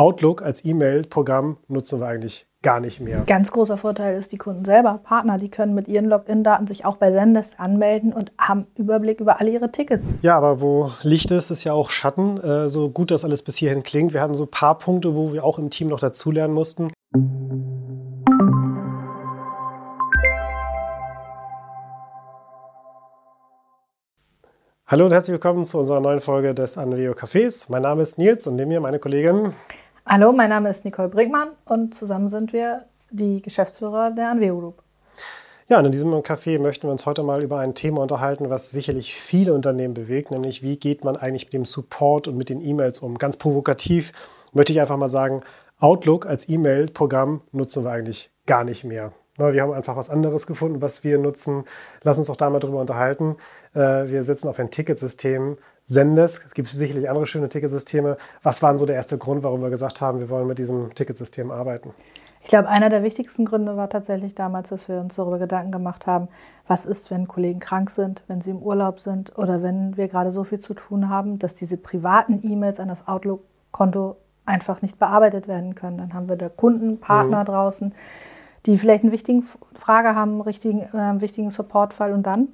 Outlook als E-Mail-Programm nutzen wir eigentlich gar nicht mehr. Ganz großer Vorteil ist, die Kunden selber, Partner, die können mit ihren Login-Daten sich auch bei Zendesk anmelden und haben Überblick über alle ihre Tickets. Ja, aber wo Licht ist, ist ja auch Schatten. Äh, so gut das alles bis hierhin klingt. Wir hatten so ein paar Punkte, wo wir auch im Team noch dazulernen mussten. Hallo und herzlich willkommen zu unserer neuen Folge des Anveo Cafés. Mein Name ist Nils und neben mir meine Kollegin. Hallo, mein Name ist Nicole Brinkmann und zusammen sind wir die Geschäftsführer der Anveo Group. Ja, und in diesem Café möchten wir uns heute mal über ein Thema unterhalten, was sicherlich viele Unternehmen bewegt, nämlich wie geht man eigentlich mit dem Support und mit den E-Mails um. Ganz provokativ möchte ich einfach mal sagen, Outlook als E-Mail-Programm nutzen wir eigentlich gar nicht mehr. Wir haben einfach was anderes gefunden, was wir nutzen. Lass uns doch da mal drüber unterhalten. Äh, wir setzen auf ein Ticketsystem. Zendesk, es gibt sicherlich andere schöne Ticketsysteme. Was war denn so der erste Grund, warum wir gesagt haben, wir wollen mit diesem Ticketsystem arbeiten? Ich glaube, einer der wichtigsten Gründe war tatsächlich damals, dass wir uns darüber Gedanken gemacht haben, was ist, wenn Kollegen krank sind, wenn sie im Urlaub sind oder wenn wir gerade so viel zu tun haben, dass diese privaten E-Mails an das Outlook-Konto einfach nicht bearbeitet werden können. Dann haben wir da Kunden, Partner mhm. draußen, die vielleicht eine wichtige Frage haben, einen richtigen, äh, wichtigen Supportfall und dann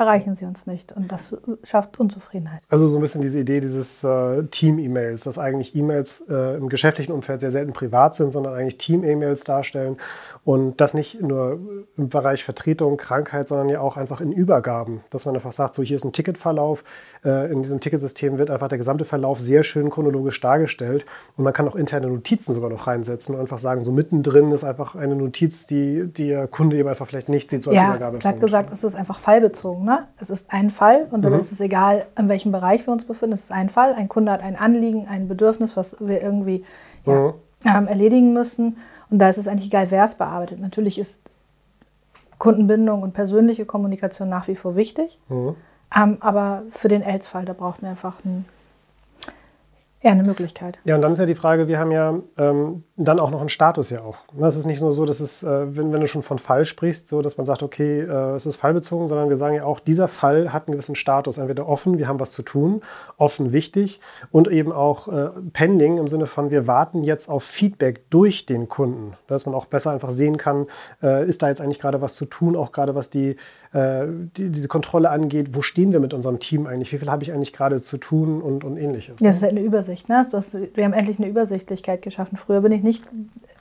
erreichen sie uns nicht. Und das schafft Unzufriedenheit. Also so ein bisschen diese Idee dieses äh, Team-E-Mails, dass eigentlich E-Mails äh, im geschäftlichen Umfeld sehr selten privat sind, sondern eigentlich Team-E-Mails darstellen. Und das nicht nur im Bereich Vertretung, Krankheit, sondern ja auch einfach in Übergaben. Dass man einfach sagt, so hier ist ein Ticketverlauf. Äh, in diesem Ticketsystem wird einfach der gesamte Verlauf sehr schön chronologisch dargestellt. Und man kann auch interne Notizen sogar noch reinsetzen und einfach sagen, so mittendrin ist einfach eine Notiz, die, der Kunde eben einfach vielleicht nicht sieht, so als ja, Übergabe. Platt gesagt, es ist einfach fallbezogen. Ne? Es ist ein Fall und dann mhm. ist es egal, in welchem Bereich wir uns befinden. Es ist ein Fall. Ein Kunde hat ein Anliegen, ein Bedürfnis, was wir irgendwie ja, mhm. ähm, erledigen müssen. Und da ist es eigentlich egal, wer es bearbeitet. Natürlich ist Kundenbindung und persönliche Kommunikation nach wie vor wichtig. Mhm. Ähm, aber für den Els-Fall, da braucht man einfach einen eher eine Möglichkeit. Ja, und dann ist ja die Frage, wir haben ja ähm, dann auch noch einen Status ja auch. Es ist nicht nur so, dass es, äh, wenn, wenn, du schon von Fall sprichst, so dass man sagt, okay, äh, es ist fallbezogen, sondern wir sagen ja auch, dieser Fall hat einen gewissen Status. Entweder offen, wir haben was zu tun, offen wichtig und eben auch äh, pending im Sinne von, wir warten jetzt auf Feedback durch den Kunden. Dass man auch besser einfach sehen kann, äh, ist da jetzt eigentlich gerade was zu tun, auch gerade was die, äh, die, diese Kontrolle angeht, wo stehen wir mit unserem Team eigentlich, wie viel habe ich eigentlich gerade zu tun und, und ähnliches. Das ist eine Übersicht. Ne? Hast, wir haben endlich eine Übersichtlichkeit geschaffen. Früher bin ich nicht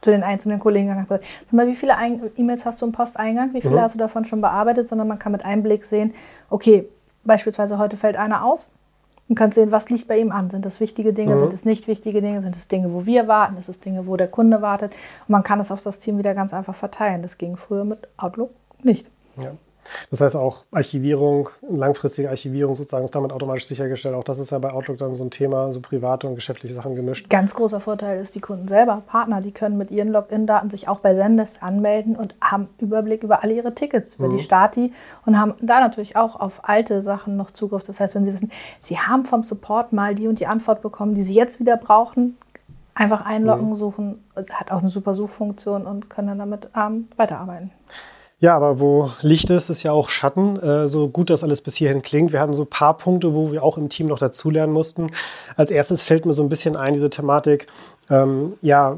zu den einzelnen Kollegen gegangen und gesagt, sag mal, wie viele E-Mails hast du im Posteingang? Wie viele mhm. hast du davon schon bearbeitet? Sondern man kann mit einem Blick sehen, okay, beispielsweise heute fällt einer aus und kann sehen, was liegt bei ihm an. Sind das wichtige Dinge, mhm. sind es nicht wichtige Dinge, sind es Dinge, wo wir warten, ist es Dinge, wo der Kunde wartet. Und man kann das auf das Team wieder ganz einfach verteilen. Das ging früher mit Outlook nicht. Ja. Das heißt auch Archivierung, langfristige Archivierung sozusagen ist damit automatisch sichergestellt. Auch das ist ja bei Outlook dann so ein Thema, so private und geschäftliche Sachen gemischt. Ganz großer Vorteil ist, die Kunden selber, Partner, die können mit ihren Login-Daten sich auch bei Zendesk anmelden und haben Überblick über alle ihre Tickets, über mhm. die Stati und haben da natürlich auch auf alte Sachen noch Zugriff. Das heißt, wenn sie wissen, sie haben vom Support mal die und die Antwort bekommen, die sie jetzt wieder brauchen, einfach einloggen, mhm. suchen, hat auch eine super Suchfunktion und können dann damit ähm, weiterarbeiten. Ja, aber wo Licht ist, ist ja auch Schatten. Äh, so gut das alles bis hierhin klingt. Wir hatten so ein paar Punkte, wo wir auch im Team noch dazulernen mussten. Als erstes fällt mir so ein bisschen ein, diese Thematik, ähm, ja,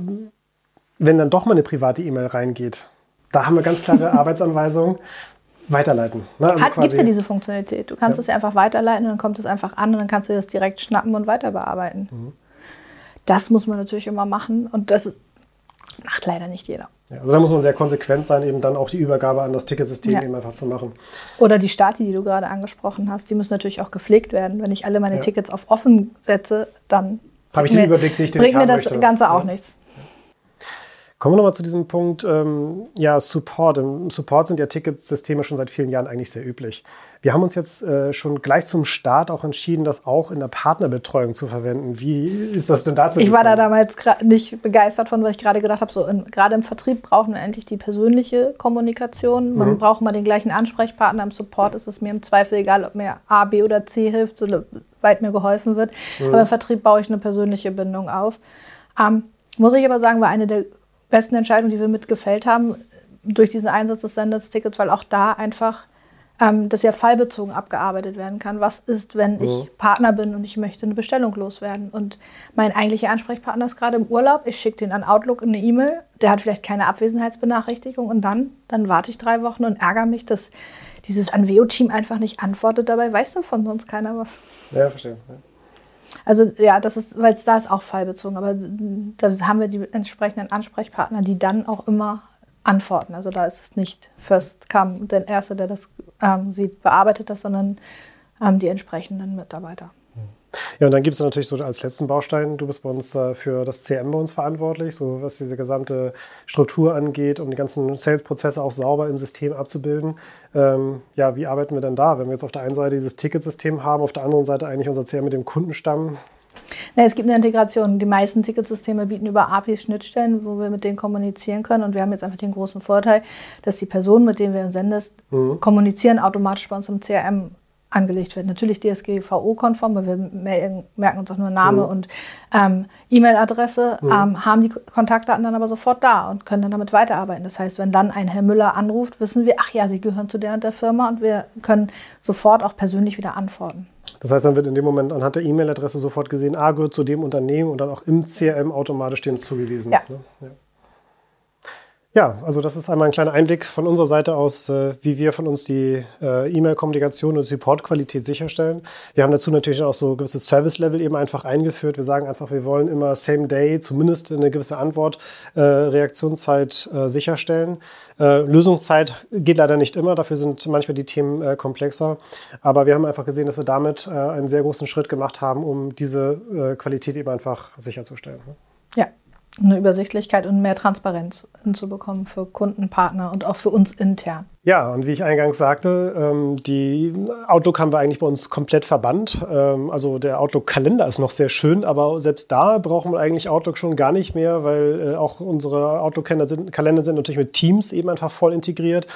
wenn dann doch mal eine private E-Mail reingeht. Da haben wir ganz klare Arbeitsanweisungen. Weiterleiten. Ne? Also Gibt es ja diese Funktionalität. Du kannst ja. es ja einfach weiterleiten und dann kommt es einfach an und dann kannst du das direkt schnappen und weiter bearbeiten. Mhm. Das muss man natürlich immer machen und das macht leider nicht jeder. Also da muss man sehr konsequent sein, eben dann auch die Übergabe an das Ticketsystem ja. eben einfach zu machen. Oder die Stati, die du gerade angesprochen hast, die müssen natürlich auch gepflegt werden. Wenn ich alle meine ja. Tickets auf offen setze, dann habe ich den Überblick nicht, den bringt mir das möchte. Ganze auch nichts. Kommen wir nochmal zu diesem Punkt, ähm, ja, Support. Im Support sind ja Ticketsysteme schon seit vielen Jahren eigentlich sehr üblich. Wir haben uns jetzt äh, schon gleich zum Start auch entschieden, das auch in der Partnerbetreuung zu verwenden. Wie ist das denn dazu? Ich war da damals nicht begeistert von, weil ich gerade gedacht habe, so gerade im Vertrieb brauchen wir endlich die persönliche Kommunikation. Man mhm. braucht mal den gleichen Ansprechpartner. Im Support ist es mir im Zweifel egal, ob mir A, B oder C hilft, soweit mir geholfen wird. Mhm. Aber im Vertrieb baue ich eine persönliche Bindung auf. Ähm, muss ich aber sagen, war eine der besten Entscheidungen, die wir mitgefällt haben, durch diesen Einsatz des Senders-Tickets, weil auch da einfach ähm, das ja fallbezogen abgearbeitet werden kann. Was ist, wenn mhm. ich Partner bin und ich möchte eine Bestellung loswerden und mein eigentlicher Ansprechpartner ist gerade im Urlaub, ich schicke den an Outlook eine E-Mail, der hat vielleicht keine Abwesenheitsbenachrichtigung und dann, dann warte ich drei Wochen und ärgere mich, dass dieses Anveo-Team einfach nicht antwortet. Dabei weiß von sonst keiner was. Ja, verstehe. Ja. Also ja, das ist, weil es da ist auch fallbezogen, aber da haben wir die entsprechenden Ansprechpartner, die dann auch immer antworten. Also da ist es nicht first come, der Erste, der das ähm, sieht, bearbeitet das, sondern ähm, die entsprechenden Mitarbeiter. Ja, und dann gibt es natürlich so als letzten Baustein, du bist bei uns äh, für das CM bei uns verantwortlich, so was diese gesamte Struktur angeht, um die ganzen Sales-Prozesse auch sauber im System abzubilden. Ähm, ja, wie arbeiten wir denn da, wenn wir jetzt auf der einen Seite dieses Ticketsystem haben, auf der anderen Seite eigentlich unser CM mit dem Kundenstamm? Nee, es gibt eine Integration. Die meisten Ticketsysteme bieten über APIs Schnittstellen, wo wir mit denen kommunizieren können. Und wir haben jetzt einfach den großen Vorteil, dass die Personen, mit denen wir uns sendest, mhm. kommunizieren automatisch bei uns im CRM angelegt wird. Natürlich DSGVO-konform, weil wir merken uns auch nur Name mhm. und ähm, E-Mail-Adresse, mhm. ähm, haben die Kontaktdaten dann aber sofort da und können dann damit weiterarbeiten. Das heißt, wenn dann ein Herr Müller anruft, wissen wir, ach ja, Sie gehören zu der und der Firma und wir können sofort auch persönlich wieder antworten. Das heißt, dann wird in dem Moment anhand der E-Mail-Adresse sofort gesehen, A gehört zu dem Unternehmen und dann auch im CRM automatisch dem zugewiesen. Ja. Ne? ja. Ja, also das ist einmal ein kleiner Einblick von unserer Seite aus, äh, wie wir von uns die äh, E-Mail-Kommunikation und Support-Qualität sicherstellen. Wir haben dazu natürlich auch so gewisse Service-Level eben einfach eingeführt. Wir sagen einfach, wir wollen immer Same Day, zumindest eine gewisse Antwort, äh, Reaktionszeit sicherstellen. Lösungszeit geht leider nicht immer, dafür sind manchmal die Themen komplexer. Aber wir haben einfach gesehen, dass wir damit einen sehr großen Schritt gemacht haben, um diese Qualität eben einfach sicherzustellen. Ne? Ja, eine Übersichtlichkeit und mehr Transparenz hinzubekommen für Kunden, Partner und auch für uns intern. Ja, und wie ich eingangs sagte, ähm, die Outlook haben wir eigentlich bei uns komplett verbannt. Ähm, also der Outlook-Kalender ist noch sehr schön, aber selbst da brauchen wir eigentlich Outlook schon gar nicht mehr, weil äh, auch unsere Outlook-Kalender sind, Kalender sind natürlich mit Teams eben einfach voll integriert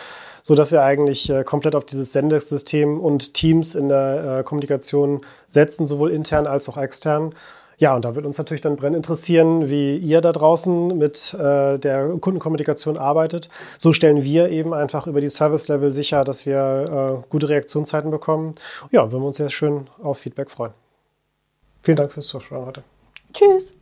so dass wir eigentlich äh, komplett auf dieses Sendesystem und Teams in der äh, Kommunikation setzen, sowohl intern als auch extern. Ja, und da wird uns natürlich dann brennend interessieren, wie ihr da draußen mit äh, der Kundenkommunikation arbeitet. So stellen wir eben einfach über die Service-Level sicher, dass wir äh, gute Reaktionszeiten bekommen. Ja, würden wir uns sehr schön auf Feedback freuen. Vielen Dank fürs Zuschauen heute. Tschüss.